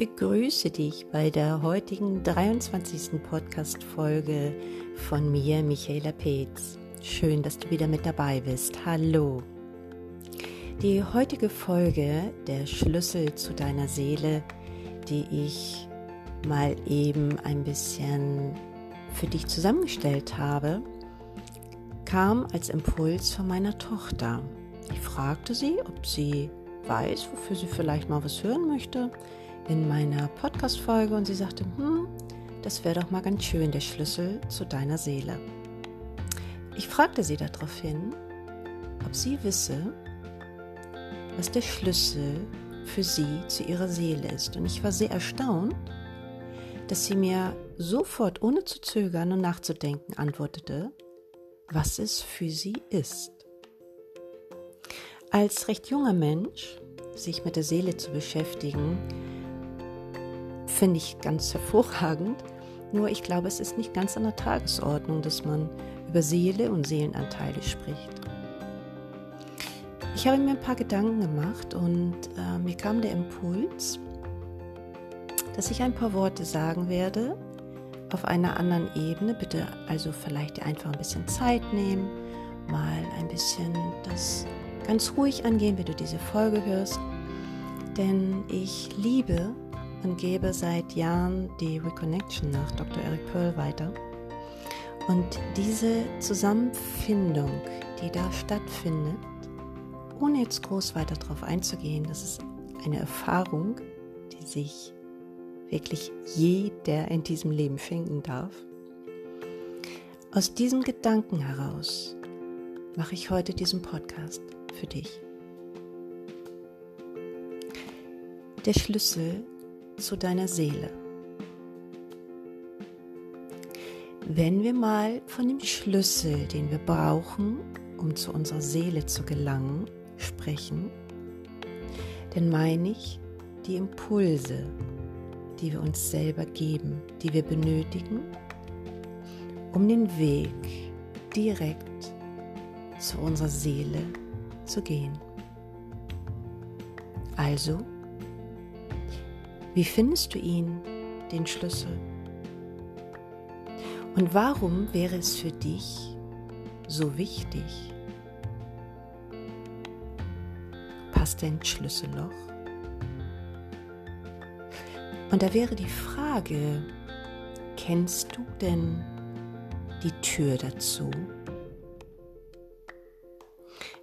begrüße dich bei der heutigen 23. Podcast-Folge von mir, Michaela Peetz. Schön, dass du wieder mit dabei bist. Hallo. Die heutige Folge, der Schlüssel zu deiner Seele, die ich mal eben ein bisschen für dich zusammengestellt habe, kam als Impuls von meiner Tochter. Ich fragte sie, ob sie weiß, wofür sie vielleicht mal was hören möchte in meiner Podcast-Folge und sie sagte, hm, das wäre doch mal ganz schön, der Schlüssel zu deiner Seele. Ich fragte sie daraufhin, ob sie wisse, was der Schlüssel für sie zu ihrer Seele ist. Und ich war sehr erstaunt, dass sie mir sofort, ohne zu zögern und nachzudenken, antwortete, was es für sie ist. Als recht junger Mensch sich mit der Seele zu beschäftigen, finde ich ganz hervorragend. Nur ich glaube, es ist nicht ganz an der Tagesordnung, dass man über Seele und Seelenanteile spricht. Ich habe mir ein paar Gedanken gemacht und äh, mir kam der Impuls, dass ich ein paar Worte sagen werde auf einer anderen Ebene. Bitte also vielleicht einfach ein bisschen Zeit nehmen, mal ein bisschen das ganz ruhig angehen, wenn du diese Folge hörst. Denn ich liebe und gebe seit Jahren die Reconnection nach Dr. Eric Pearl weiter. Und diese Zusammenfindung, die da stattfindet, ohne jetzt groß weiter darauf einzugehen, das ist eine Erfahrung, die sich wirklich jeder in diesem Leben finden darf. Aus diesem Gedanken heraus mache ich heute diesen Podcast für dich. Der Schlüssel zu deiner Seele. Wenn wir mal von dem Schlüssel, den wir brauchen, um zu unserer Seele zu gelangen, sprechen, dann meine ich die Impulse, die wir uns selber geben, die wir benötigen, um den Weg direkt zu unserer Seele zu gehen. Also, wie findest du ihn, den Schlüssel? Und warum wäre es für dich so wichtig? Passt dein Schlüsselloch? Und da wäre die Frage, kennst du denn die Tür dazu?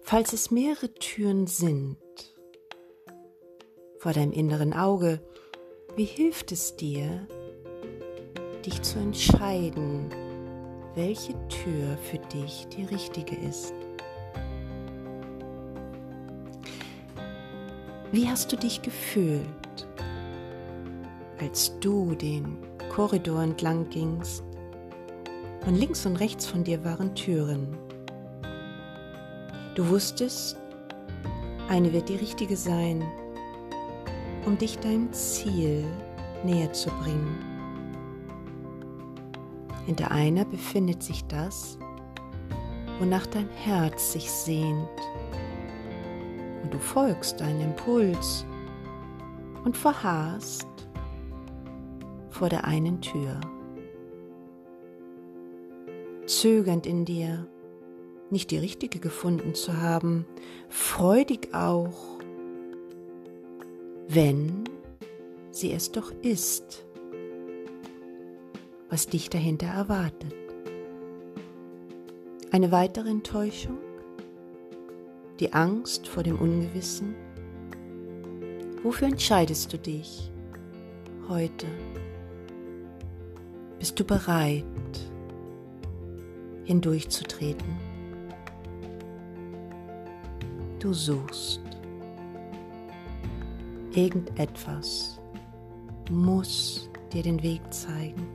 Falls es mehrere Türen sind vor deinem inneren Auge, wie hilft es dir, dich zu entscheiden, welche Tür für dich die richtige ist? Wie hast du dich gefühlt, als du den Korridor entlang gingst und links und rechts von dir waren Türen? Du wusstest, eine wird die richtige sein, um dich deinem Ziel näher zu bringen. Hinter einer befindet sich das, wonach dein Herz sich sehnt. Und du folgst deinem Impuls und verharrst vor der einen Tür. Zögernd in dir nicht die richtige gefunden zu haben, freudig auch, wenn sie es doch ist, was dich dahinter erwartet. Eine weitere Enttäuschung, die Angst vor dem Ungewissen. Wofür entscheidest du dich heute? Bist du bereit, hindurchzutreten? du suchst. Irgendetwas muss dir den Weg zeigen.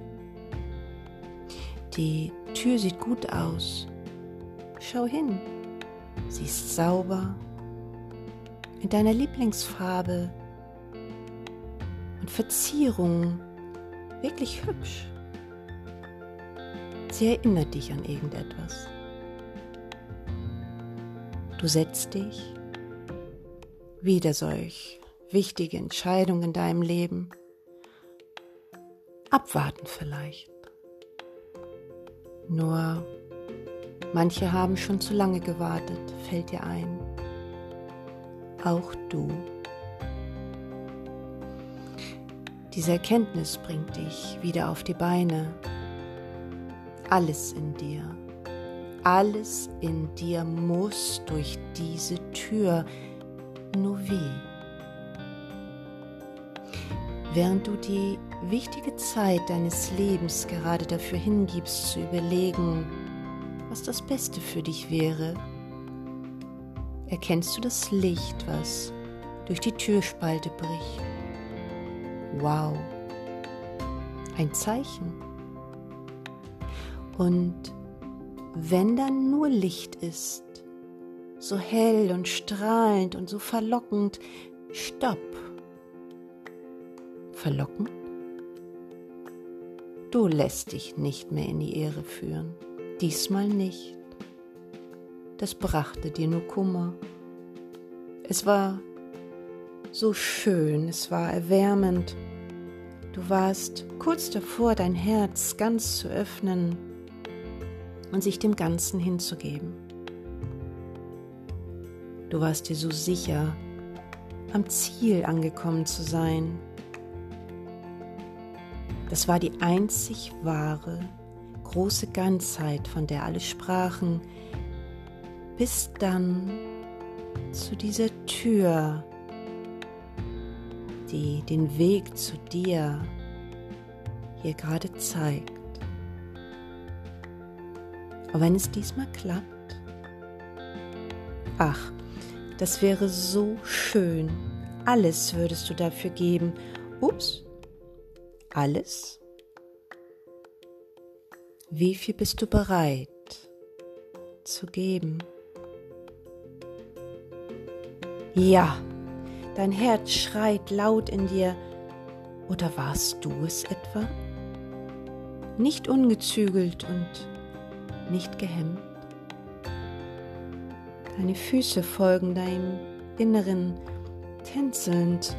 Die Tür sieht gut aus. Schau hin. Sie ist sauber, in deiner Lieblingsfarbe und Verzierung wirklich hübsch. Sie erinnert dich an irgendetwas. Du setzt dich wieder solch wichtige Entscheidungen in deinem Leben abwarten vielleicht. Nur manche haben schon zu lange gewartet, fällt dir ein. Auch du. Diese Erkenntnis bringt dich wieder auf die Beine. Alles in dir, alles in dir muss durch diese Tür. Nur wie? Während du die wichtige Zeit deines Lebens gerade dafür hingibst zu überlegen, was das Beste für dich wäre, erkennst du das Licht, was durch die Türspalte bricht. Wow, ein Zeichen. Und wenn dann nur Licht ist, so hell und strahlend und so verlockend, stopp. Verlockend? Du lässt dich nicht mehr in die Ehre führen. Diesmal nicht. Das brachte dir nur Kummer. Es war so schön, es war erwärmend. Du warst kurz davor, dein Herz ganz zu öffnen und sich dem Ganzen hinzugeben. Du warst dir so sicher, am Ziel angekommen zu sein. Das war die einzig wahre, große Ganzheit, von der alle sprachen, bis dann zu dieser Tür, die den Weg zu dir hier gerade zeigt. Und wenn es diesmal klappt, ach, das wäre so schön. Alles würdest du dafür geben. Ups, alles? Wie viel bist du bereit zu geben? Ja, dein Herz schreit laut in dir. Oder warst du es etwa? Nicht ungezügelt und nicht gehemmt. Deine Füße folgen deinem Inneren tänzelnd.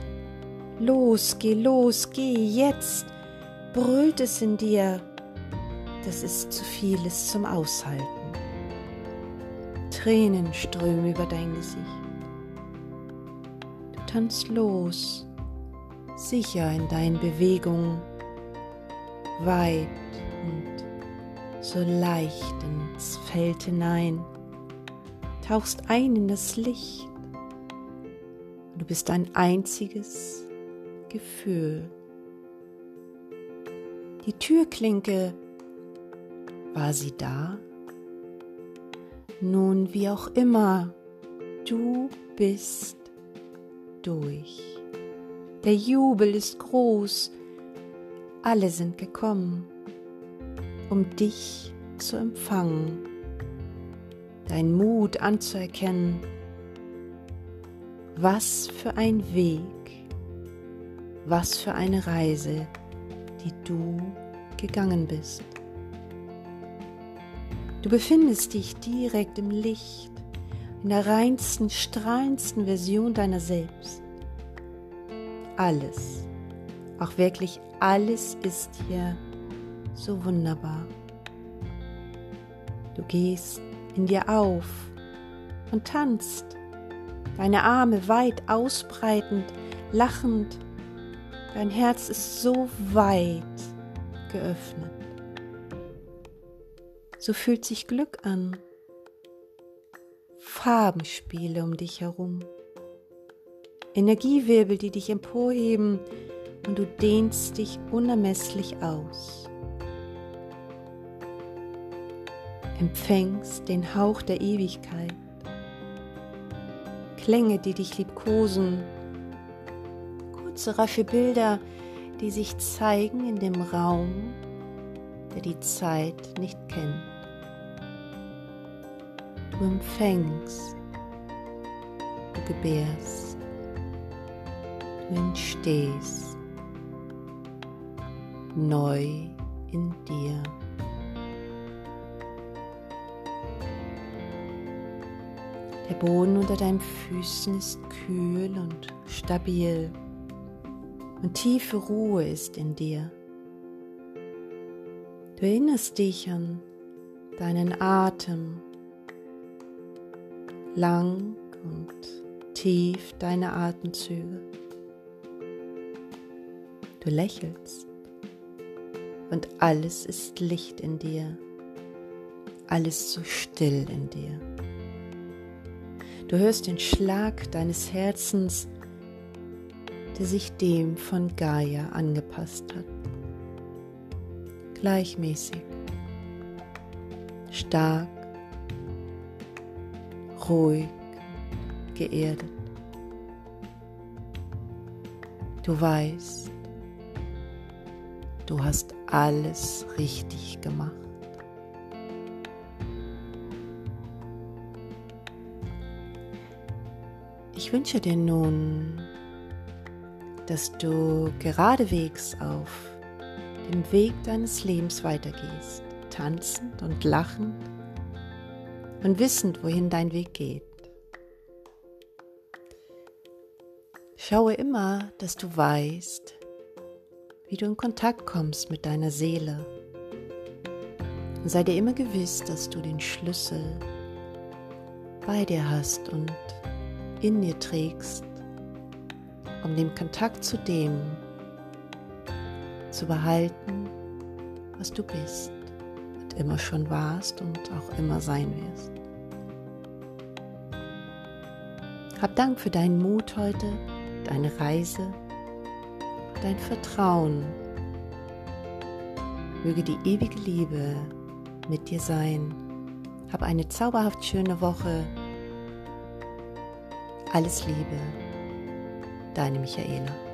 Los, geh los, geh jetzt, brüllt es in dir. Das ist zu vieles zum Aushalten. Tränen strömen über dein Gesicht. Du tanzt los, sicher in deinen Bewegungen, weit und so leicht ins Feld hinein tauchst ein in das Licht. Du bist ein einziges Gefühl. Die Türklinke, war sie da? Nun, wie auch immer, du bist durch. Der Jubel ist groß, alle sind gekommen, um dich zu empfangen dein Mut anzuerkennen. Was für ein Weg, was für eine Reise, die du gegangen bist. Du befindest dich direkt im Licht, in der reinsten, strahlendsten Version deiner selbst. Alles, auch wirklich alles ist hier so wunderbar. Du gehst in dir auf und tanzt, deine Arme weit ausbreitend, lachend. Dein Herz ist so weit geöffnet. So fühlt sich Glück an. Farbenspiele um dich herum. Energiewirbel, die dich emporheben und du dehnst dich unermesslich aus. empfängst den Hauch der Ewigkeit. Klänge, die dich liebkosen, kurze rasche Bilder, die sich zeigen in dem Raum, der die Zeit nicht kennt. Du empfängst, du gebärst, du entstehst neu in dir. Der Boden unter deinen Füßen ist kühl und stabil und tiefe Ruhe ist in dir. Du erinnerst dich an deinen Atem, lang und tief deine Atemzüge. Du lächelst und alles ist Licht in dir, alles so still in dir. Du hörst den Schlag deines Herzens, der sich dem von Gaia angepasst hat. Gleichmäßig, stark, ruhig, geerdet. Du weißt, du hast alles richtig gemacht. Ich wünsche dir nun, dass du geradewegs auf dem Weg deines Lebens weitergehst, tanzend und lachend und wissend, wohin dein Weg geht. Schaue immer, dass du weißt, wie du in Kontakt kommst mit deiner Seele. Und sei dir immer gewiss, dass du den Schlüssel bei dir hast und in dir trägst, um den Kontakt zu dem zu behalten, was du bist und immer schon warst und auch immer sein wirst. Hab Dank für deinen Mut heute, deine Reise, dein Vertrauen. Möge die ewige Liebe mit dir sein. Hab eine zauberhaft schöne Woche. Alles Liebe, deine Michaela.